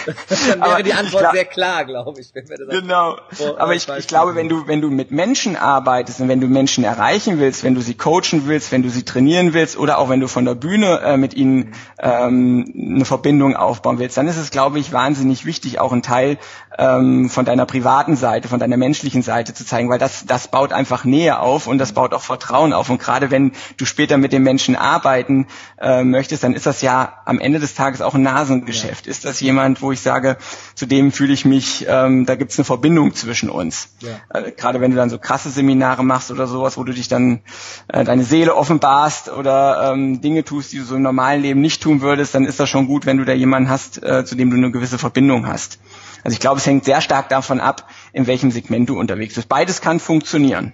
dann wäre die Antwort glaub, sehr klar, glaube ich. Wenn wir das genau. Aber ich, ich glaube, wenn du, wenn du mit Menschen arbeitest und wenn du Menschen erreichen willst, wenn du sie coachen willst, wenn du sie trainieren willst oder auch wenn du von der Bühne äh, mit ihnen ähm, eine Verbindung aufbauen willst, dann ist es, glaube ich, wahnsinnig wichtig, auch einen Teil ähm, von deiner privaten Seite, von deiner menschlichen Seite zu zeigen, weil das, das baut einfach Nähe auf und das baut auch Vertrauen auf. Und gerade wenn du später mit den Menschen arbeiten äh, möchtest, dann ist das ja am Ende des Tages auch ein Nasengeschäft. Ja. Ist das jemand, wo ich sage, zu dem fühle ich mich, ähm, da gibt es eine Verbindung zwischen uns. Ja. Äh, gerade wenn du dann so krasse Seminare machst oder sowas, wo du dich dann äh, deine Seele offenbarst oder ähm, Dinge tust, die du so im normalen Leben nicht tun würdest, dann ist das schon gut, wenn du da jemanden hast, äh, zu dem du eine gewisse Verbindung hast. Also ich glaube, es hängt sehr stark davon ab, in welchem Segment du unterwegs bist. Beides kann funktionieren.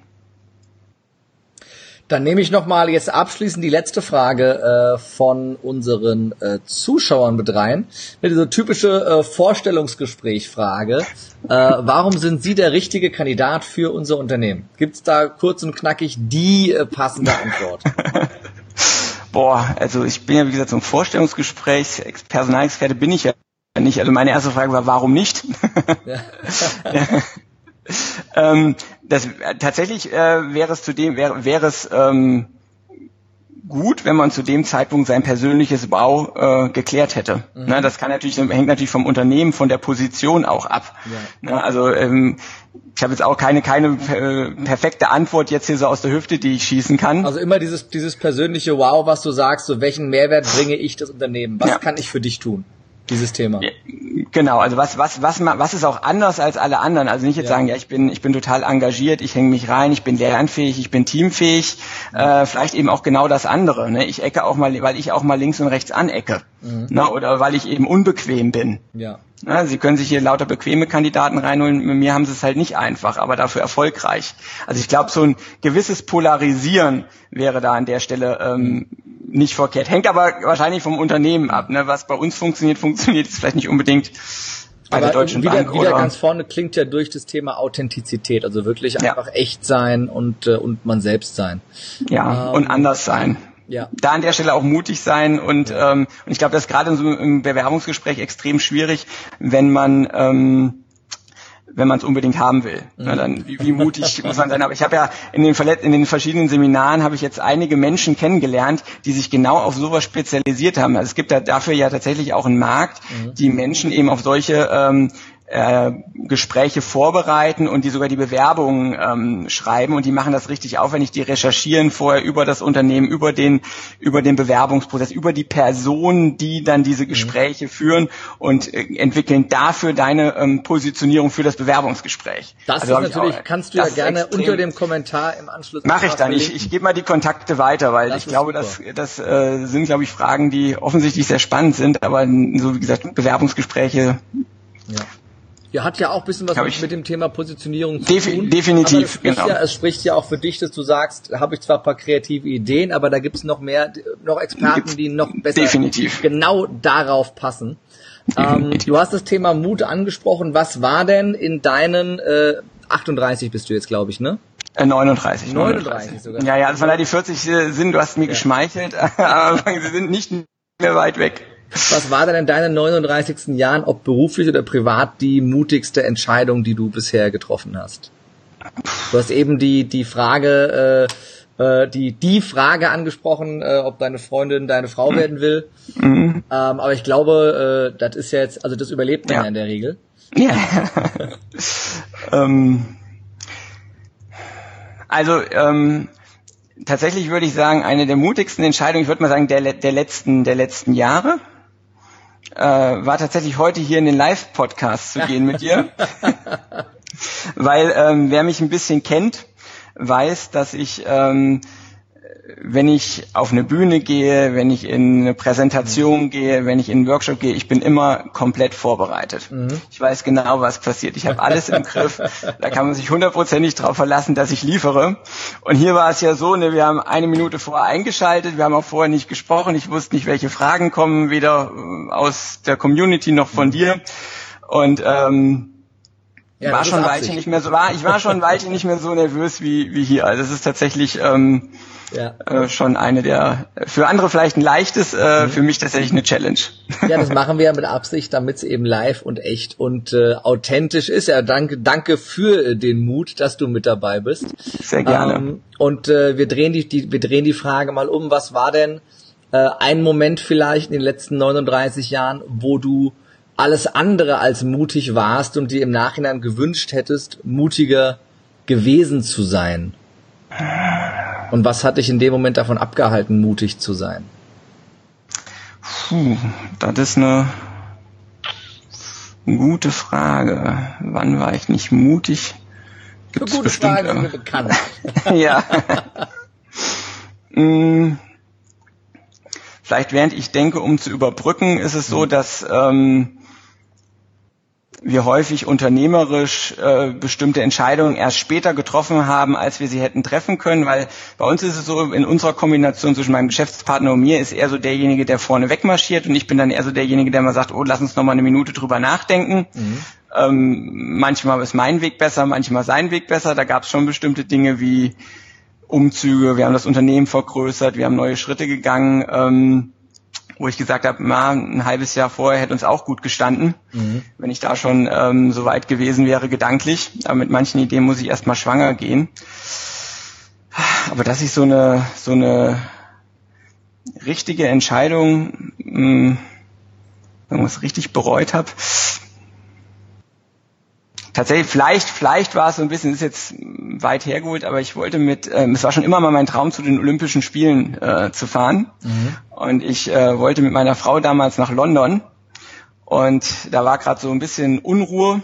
Dann nehme ich nochmal jetzt abschließend die letzte Frage äh, von unseren äh, Zuschauern mit rein. Diese typische äh, Vorstellungsgesprächfrage. Äh, warum sind Sie der richtige Kandidat für unser Unternehmen? Gibt es da kurz und knackig die äh, passende Antwort? (laughs) Boah, also ich bin ja wie gesagt so ein Vorstellungsgespräch, Personalexperte bin ich ja nicht. Also meine erste Frage war, warum nicht? Ja. (laughs) ähm, das tatsächlich äh, wäre es zudem wäre, wäre es ähm, gut, wenn man zu dem Zeitpunkt sein persönliches Wow äh, geklärt hätte. Mhm. Ne, das kann natürlich hängt natürlich vom Unternehmen, von der Position auch ab. Ja. Ne, also ähm, ich habe jetzt auch keine keine äh, perfekte Antwort jetzt hier so aus der Hüfte, die ich schießen kann. Also immer dieses dieses persönliche Wow, was du sagst, so welchen Mehrwert bringe ich das Unternehmen? Was ja. kann ich für dich tun? Dieses Thema. Genau, also was was was was ist auch anders als alle anderen? Also nicht jetzt ja. sagen, ja, ich bin ich bin total engagiert, ich hänge mich rein, ich bin lernfähig, ich bin teamfähig. Äh, vielleicht eben auch genau das andere. Ne? Ich ecke auch mal, weil ich auch mal links und rechts anecke, mhm. ne? oder weil ich eben unbequem bin. Ja. Ja, sie können sich hier lauter bequeme Kandidaten reinholen. Mit mir haben sie es halt nicht einfach, aber dafür erfolgreich. Also ich glaube, so ein gewisses Polarisieren wäre da an der Stelle ähm, nicht verkehrt. Hängt aber wahrscheinlich vom Unternehmen ab. Ne? Was bei uns funktioniert, funktioniert es vielleicht nicht unbedingt bei aber der Deutschen wieder, Bank. Wieder ganz vorne klingt ja durch das Thema Authentizität, also wirklich einfach ja. echt sein und, äh, und man selbst sein. Ja, ähm, und anders sein. Ja. Da an der Stelle auch mutig sein und, ja. ähm, und ich glaube, das ist gerade in so einem Bewerbungsgespräch extrem schwierig, wenn man ähm, wenn man es unbedingt haben will. Mhm. Na, dann wie, wie mutig muss man sein. Aber ich habe ja in den, in den verschiedenen Seminaren habe ich jetzt einige Menschen kennengelernt, die sich genau auf sowas spezialisiert haben. Also es gibt da dafür ja tatsächlich auch einen Markt, mhm. die Menschen eben auf solche ähm, äh, Gespräche vorbereiten und die sogar die Bewerbungen ähm, schreiben und die machen das richtig aufwendig, die recherchieren vorher über das Unternehmen, über den, über den Bewerbungsprozess, über die Personen, die dann diese mhm. Gespräche mhm. führen und äh, entwickeln dafür deine ähm, Positionierung für das Bewerbungsgespräch. Das also ist natürlich, auch, kannst du ja gerne unter dem Kommentar im Anschluss Mache ich dann. Ich, ich gebe mal die Kontakte weiter, weil das ich glaube, das, das äh, sind, glaube ich, Fragen, die offensichtlich sehr spannend sind, aber so wie gesagt, Bewerbungsgespräche ja. Ja, hat ja auch ein bisschen was mit, mit dem Thema Positionierung zu Def tun. Definitiv, genau. Ja, es spricht ja auch für dich, dass du sagst, habe ich zwar ein paar kreative Ideen, aber da gibt's noch mehr, noch Experten, die noch besser Definitiv. genau darauf passen. Ähm, du hast das Thema Mut angesprochen. Was war denn in deinen äh, 38 bist du jetzt, glaube ich, ne? 39, 39. 39 sogar. Ja, ja, also von da die 40 sind, du hast mir ja. geschmeichelt, (laughs) aber sie sind nicht mehr weit weg. Was war denn in deinen 39. Jahren, ob beruflich oder privat, die mutigste Entscheidung, die du bisher getroffen hast? Du hast eben die, die Frage, äh, äh, die, die Frage angesprochen, äh, ob deine Freundin deine Frau mhm. werden will. Mhm. Ähm, aber ich glaube, äh, das ist jetzt, also das überlebt man ja, ja in der Regel. Ja. (laughs) ähm, Also ähm, tatsächlich würde ich sagen, eine der mutigsten Entscheidungen, ich würde mal sagen, der, der letzten, der letzten Jahre, äh, war tatsächlich heute hier in den Live-Podcast zu gehen mit dir. (laughs) Weil ähm, wer mich ein bisschen kennt, weiß, dass ich ähm, wenn ich auf eine Bühne gehe, wenn ich in eine Präsentation mhm. gehe, wenn ich in einen Workshop gehe, ich bin immer komplett vorbereitet. Mhm. Ich weiß genau, was passiert. Ich habe alles im Griff. Da kann man sich hundertprozentig darauf verlassen, dass ich liefere. Und hier war es ja so, ne, wir haben eine Minute vorher eingeschaltet, wir haben auch vorher nicht gesprochen. Ich wusste nicht, welche Fragen kommen, weder äh, aus der Community noch von dir. Und ähm, ja, war schon Weilchen nicht mehr so war. Ich war schon Weilchen nicht mehr so nervös wie wie hier. Also es ist tatsächlich ähm, ja. äh, schon eine der, für andere vielleicht ein leichtes, äh, mhm. für mich tatsächlich eine Challenge. Ja, das (laughs) machen wir ja mit Absicht, damit es eben live und echt und äh, authentisch ist. Ja, danke, danke für äh, den Mut, dass du mit dabei bist. Sehr gerne. Ähm, und äh, wir drehen die, die, wir drehen die Frage mal um. Was war denn äh, ein Moment vielleicht in den letzten 39 Jahren, wo du alles andere als mutig warst und dir im Nachhinein gewünscht hättest, mutiger gewesen zu sein? Und was hat dich in dem Moment davon abgehalten, mutig zu sein? Puh, das ist eine gute Frage. Wann war ich nicht mutig? Gibt's Für gute bestimmt, Fragen sind wir bekannt. (laughs) ja. hm, vielleicht während ich denke, um zu überbrücken, ist es so, dass ähm, wir häufig unternehmerisch äh, bestimmte Entscheidungen erst später getroffen haben, als wir sie hätten treffen können, weil bei uns ist es so, in unserer Kombination zwischen meinem Geschäftspartner und mir ist er so derjenige, der vorne wegmarschiert und ich bin dann eher so derjenige, der mal sagt, oh, lass uns noch mal eine Minute drüber nachdenken. Mhm. Ähm, manchmal ist mein Weg besser, manchmal sein Weg besser. Da gab es schon bestimmte Dinge wie Umzüge, wir haben das Unternehmen vergrößert, wir haben neue Schritte gegangen. Ähm, wo ich gesagt habe, na, ein halbes Jahr vorher hätte uns auch gut gestanden, mhm. wenn ich da schon ähm, so weit gewesen wäre gedanklich. Aber mit manchen Ideen muss ich erstmal schwanger gehen. Aber dass ich so eine so eine richtige Entscheidung mh, hm, irgendwas richtig bereut habe, tatsächlich, vielleicht, vielleicht war es so ein bisschen, ist jetzt weit hergeholt, aber ich wollte mit, ähm, es war schon immer mal mein Traum, zu den Olympischen Spielen äh, zu fahren. Mhm. Und ich äh, wollte mit meiner Frau damals nach London. Und da war gerade so ein bisschen Unruhe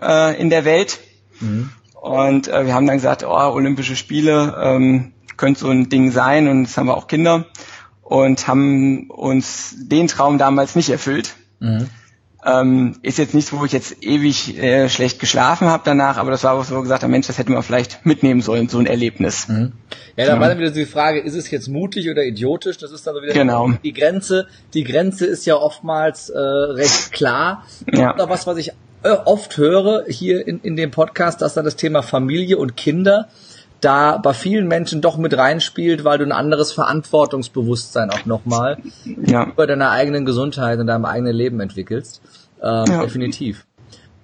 äh, in der Welt. Mhm. Und äh, wir haben dann gesagt, oh, Olympische Spiele ähm, könnte so ein Ding sein. Und jetzt haben wir auch Kinder. Und haben uns den Traum damals nicht erfüllt. Mhm. Ähm, ist jetzt nichts, wo ich jetzt ewig äh, schlecht geschlafen habe danach, aber das war, was wir gesagt haben, Mensch, das hätten wir vielleicht mitnehmen sollen, so ein Erlebnis. Mhm. Ja, da ja. war dann wieder die Frage, ist es jetzt mutig oder idiotisch? Das ist dann so wieder genau. die Grenze. Die Grenze ist ja oftmals äh, recht klar. Ja. Oder was, was ich äh, oft höre hier in, in dem Podcast, dass dann das Thema Familie und Kinder da bei vielen Menschen doch mit reinspielt, weil du ein anderes Verantwortungsbewusstsein auch nochmal ja. über deine eigenen Gesundheit und deinem eigenen Leben entwickelst. Ähm, ja. Definitiv.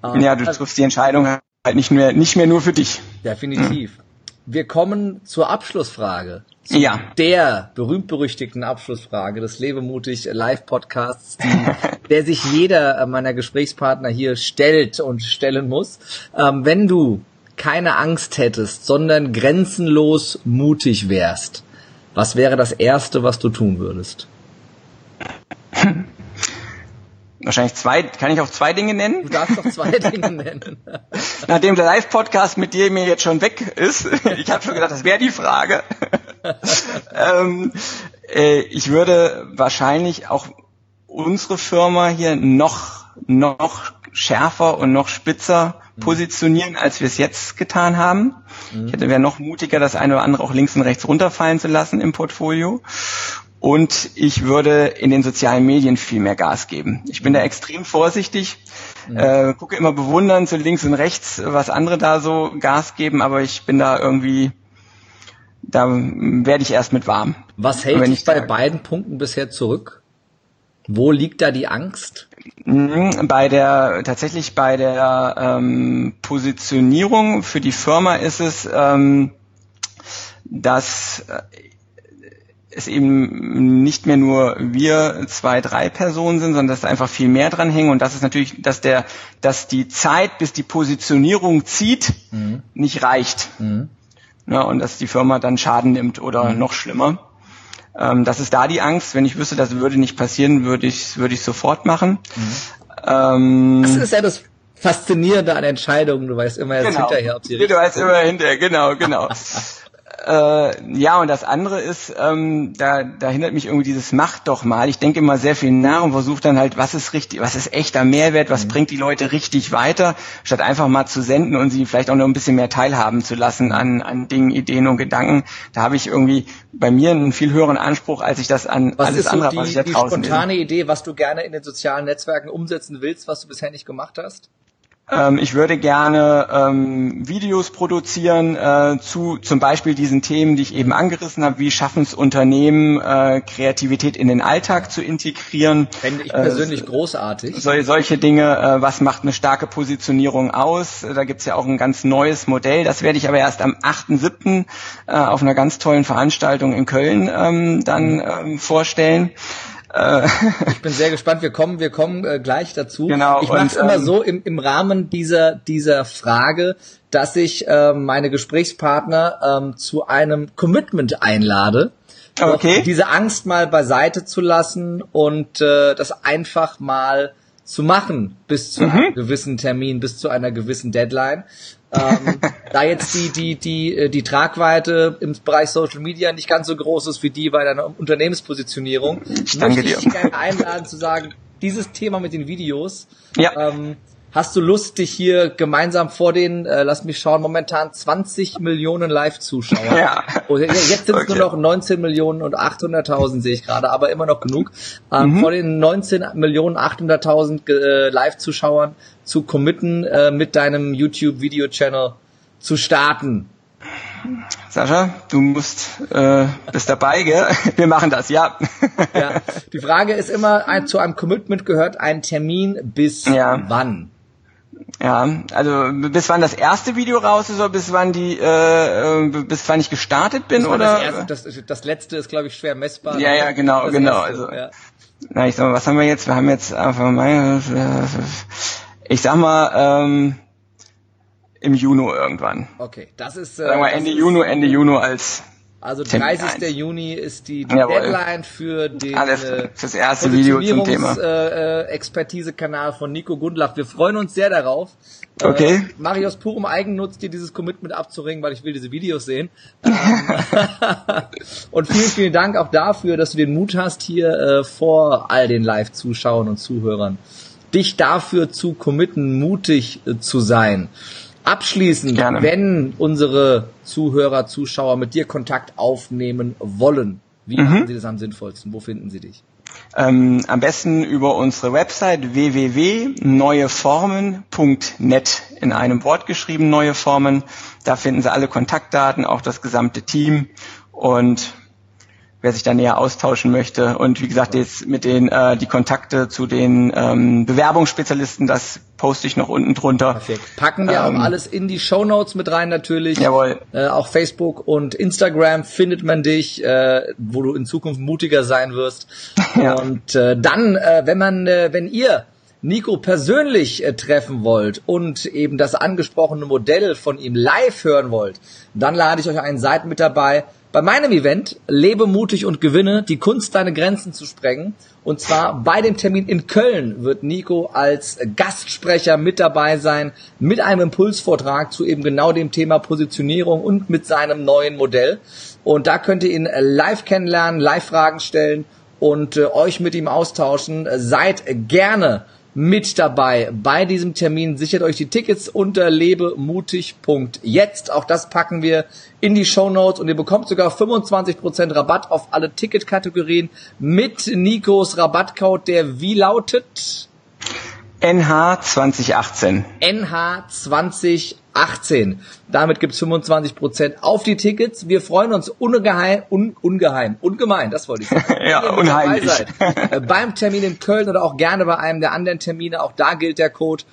Ähm, ja, du triffst die Entscheidung halt nicht mehr, nicht mehr nur für dich. Definitiv. Ja. Wir kommen zur Abschlussfrage. Zu ja. Der berühmt-berüchtigten Abschlussfrage des Lebemutig Live-Podcasts, (laughs) der sich jeder meiner Gesprächspartner hier stellt und stellen muss. Ähm, wenn du keine Angst hättest, sondern grenzenlos mutig wärst, was wäre das Erste, was du tun würdest? (laughs) Wahrscheinlich zwei, kann ich auch zwei Dinge nennen? Du darfst doch zwei (laughs) Dinge nennen. Nachdem der Live-Podcast mit dir mir jetzt schon weg ist, (laughs) ich habe schon gedacht, das wäre die Frage. ähm, äh, ich würde wahrscheinlich auch unsere Firma hier noch, noch schärfer und noch spitzer positionieren, als wir es jetzt getan haben. Mhm. Ich hätte wäre noch mutiger, das eine oder andere auch links und rechts runterfallen zu lassen im Portfolio. Und ich würde in den sozialen Medien viel mehr Gas geben. Ich bin da extrem vorsichtig, mhm. äh, gucke immer bewundern zu links und rechts, was andere da so Gas geben, aber ich bin da irgendwie, da werde ich erst mit warm. Was hält dich bei beiden Punkten bisher zurück? Wo liegt da die Angst? Mhm, bei der tatsächlich bei der ähm, Positionierung für die Firma ist es, ähm, dass äh, es eben nicht mehr nur wir zwei, drei Personen sind, sondern dass einfach viel mehr dran hängen und das ist natürlich, dass der, dass die Zeit, bis die Positionierung zieht, mhm. nicht reicht. Mhm. ne, und dass die Firma dann Schaden nimmt oder mhm. noch schlimmer. Ähm, das ist da die Angst. Wenn ich wüsste, das würde nicht passieren, würde ich würde ich sofort machen. Mhm. Ähm, das ist ja das Faszinierende an Entscheidungen. Du weißt immer erst genau. hinterher, ob sie richtig. Du weißt immer hinterher, genau, genau. (laughs) Äh, ja, und das andere ist, ähm, da, da hindert mich irgendwie dieses Macht doch mal. Ich denke immer sehr viel nach und versuche dann halt, was ist richtig, was ist echter Mehrwert, was mhm. bringt die Leute richtig weiter, statt einfach mal zu senden und sie vielleicht auch noch ein bisschen mehr teilhaben zu lassen an, an Dingen, Ideen und Gedanken. Da habe ich irgendwie bei mir einen viel höheren Anspruch, als ich das an was alles andere, die, was ich da draußen die spontane will. Idee, was du gerne in den sozialen Netzwerken umsetzen willst, was du bisher nicht gemacht hast? Ähm, ich würde gerne ähm, Videos produzieren äh, zu zum Beispiel diesen Themen, die ich eben angerissen habe. Wie schaffen es Unternehmen, äh, Kreativität in den Alltag zu integrieren? Fände ich persönlich äh, großartig. Sol solche Dinge, äh, was macht eine starke Positionierung aus? Da gibt's ja auch ein ganz neues Modell. Das werde ich aber erst am 8.7. Äh, auf einer ganz tollen Veranstaltung in Köln ähm, dann ähm, vorstellen. Äh, ich bin sehr gespannt. Wir kommen, wir kommen äh, gleich dazu. Genau. Ich mache es immer ähm, so im, im Rahmen dieser dieser Frage, dass ich äh, meine Gesprächspartner ähm, zu einem Commitment einlade. Okay. Diese Angst mal beiseite zu lassen und äh, das einfach mal zu machen bis zu mhm. einem gewissen Termin, bis zu einer gewissen Deadline ähm, (laughs) da jetzt die, die, die, äh, die Tragweite im Bereich Social Media nicht ganz so groß ist wie die bei deiner Unternehmenspositionierung, ich möchte ich dich gerne einladen zu sagen, dieses Thema mit den Videos, ja. ähm, Hast du Lust, dich hier gemeinsam vor den, äh, lass mich schauen, momentan 20 Millionen Live-Zuschauer. Ja. Oh, jetzt sind es okay. nur noch 19 Millionen und 800.000 sehe ich gerade, aber immer noch genug. Ähm, mhm. Vor den 19 Millionen 800.000 äh, Live-Zuschauern zu committen, äh, mit deinem YouTube-Video-Channel zu starten. Sascha, du musst äh, bist dabei, gell? (laughs) Wir machen das, ja. ja. Die Frage ist immer, ein, zu einem Commitment gehört ein Termin bis ja. wann? Ja, also bis wann das erste Video raus ist oder bis wann die, äh, äh bis wann ich gestartet bin oder? Das, erste, das, das letzte ist glaube ich schwer messbar. Ja, ja, genau, genau. Erste, also, ja. na, ich sag mal, was haben wir jetzt? Wir haben jetzt einfach mal, ich sag mal, ähm, im Juni irgendwann. Okay, das ist. Äh, Sagen wir Ende Juni, Ende Juni als also 30. Juni ist die, die Deadline für den Alles, äh, das erste Video zum Thema. Äh, äh, Expertise-Kanal von Nico Gundlach. Wir freuen uns sehr darauf. Äh, okay. Äh, aus purem Eigennutz, dir dieses Commitment abzuringen, weil ich will diese Videos sehen. (laughs) Ähm, (laughs) und vielen, vielen Dank auch dafür, dass du den Mut hast, hier äh, vor all den Live-Zuschauern und Zuhörern dich dafür zu committen, mutig äh, zu sein. Abschließend, Gerne. wenn unsere Zuhörer, Zuschauer mit dir Kontakt aufnehmen wollen, wie mhm. machen sie das am sinnvollsten? Wo finden sie dich? Ähm, am besten über unsere Website www.neueformen.net in einem Wort geschrieben, neue Formen. Da finden Sie alle Kontaktdaten, auch das gesamte Team und wer sich da näher austauschen möchte. Und wie gesagt, jetzt mit den äh, die Kontakte zu den ähm, Bewerbungsspezialisten, das poste ich noch unten drunter. Perfekt. Packen wir ähm, auch alles in die Show Notes mit rein natürlich. Jawohl. Äh, auch Facebook und Instagram findet man dich, äh, wo du in Zukunft mutiger sein wirst. (laughs) ja. Und äh, dann, äh, wenn man, äh, wenn ihr Nico persönlich äh, treffen wollt und eben das angesprochene Modell von ihm live hören wollt, dann lade ich euch ein, seid mit dabei bei meinem Event Lebe mutig und gewinne, die Kunst deine Grenzen zu sprengen. Und zwar bei dem Termin in Köln wird Nico als Gastsprecher mit dabei sein, mit einem Impulsvortrag zu eben genau dem Thema Positionierung und mit seinem neuen Modell. Und da könnt ihr ihn live kennenlernen, live Fragen stellen und äh, euch mit ihm austauschen. Seid gerne mit dabei bei diesem Termin. Sichert euch die Tickets unter lebemutig.jetzt. Auch das packen wir in die Show Notes und ihr bekommt sogar 25% Rabatt auf alle Ticketkategorien mit Nikos Rabattcode, der wie lautet? NH 2018. NH 2018. Damit gibt's 25% auf die Tickets. Wir freuen uns ungeheim, un, ungeheim, ungemein, das wollte ich sagen. (laughs) ja, unheimlich. Seid, äh, beim Termin in Köln oder auch gerne bei einem der anderen Termine, auch da gilt der Code.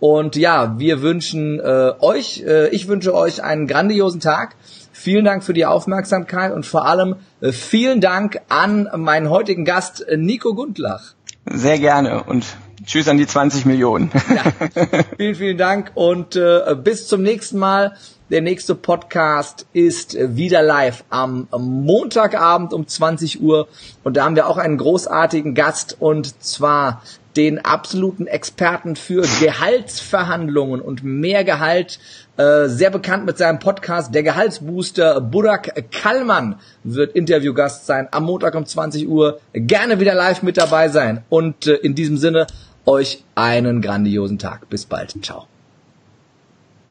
Und ja, wir wünschen äh, euch, äh, ich wünsche euch einen grandiosen Tag. Vielen Dank für die Aufmerksamkeit und vor allem äh, vielen Dank an meinen heutigen Gast äh, Nico Gundlach. Sehr gerne und Tschüss an die 20 Millionen. Ja, vielen, vielen Dank und äh, bis zum nächsten Mal. Der nächste Podcast ist wieder live am Montagabend um 20 Uhr. Und da haben wir auch einen großartigen Gast und zwar den absoluten Experten für Gehaltsverhandlungen und mehr Gehalt, äh, sehr bekannt mit seinem Podcast Der Gehaltsbooster. Burak Kallmann wird Interviewgast sein am Montag um 20 Uhr. Gerne wieder live mit dabei sein. Und äh, in diesem Sinne euch einen grandiosen Tag. Bis bald. Ciao.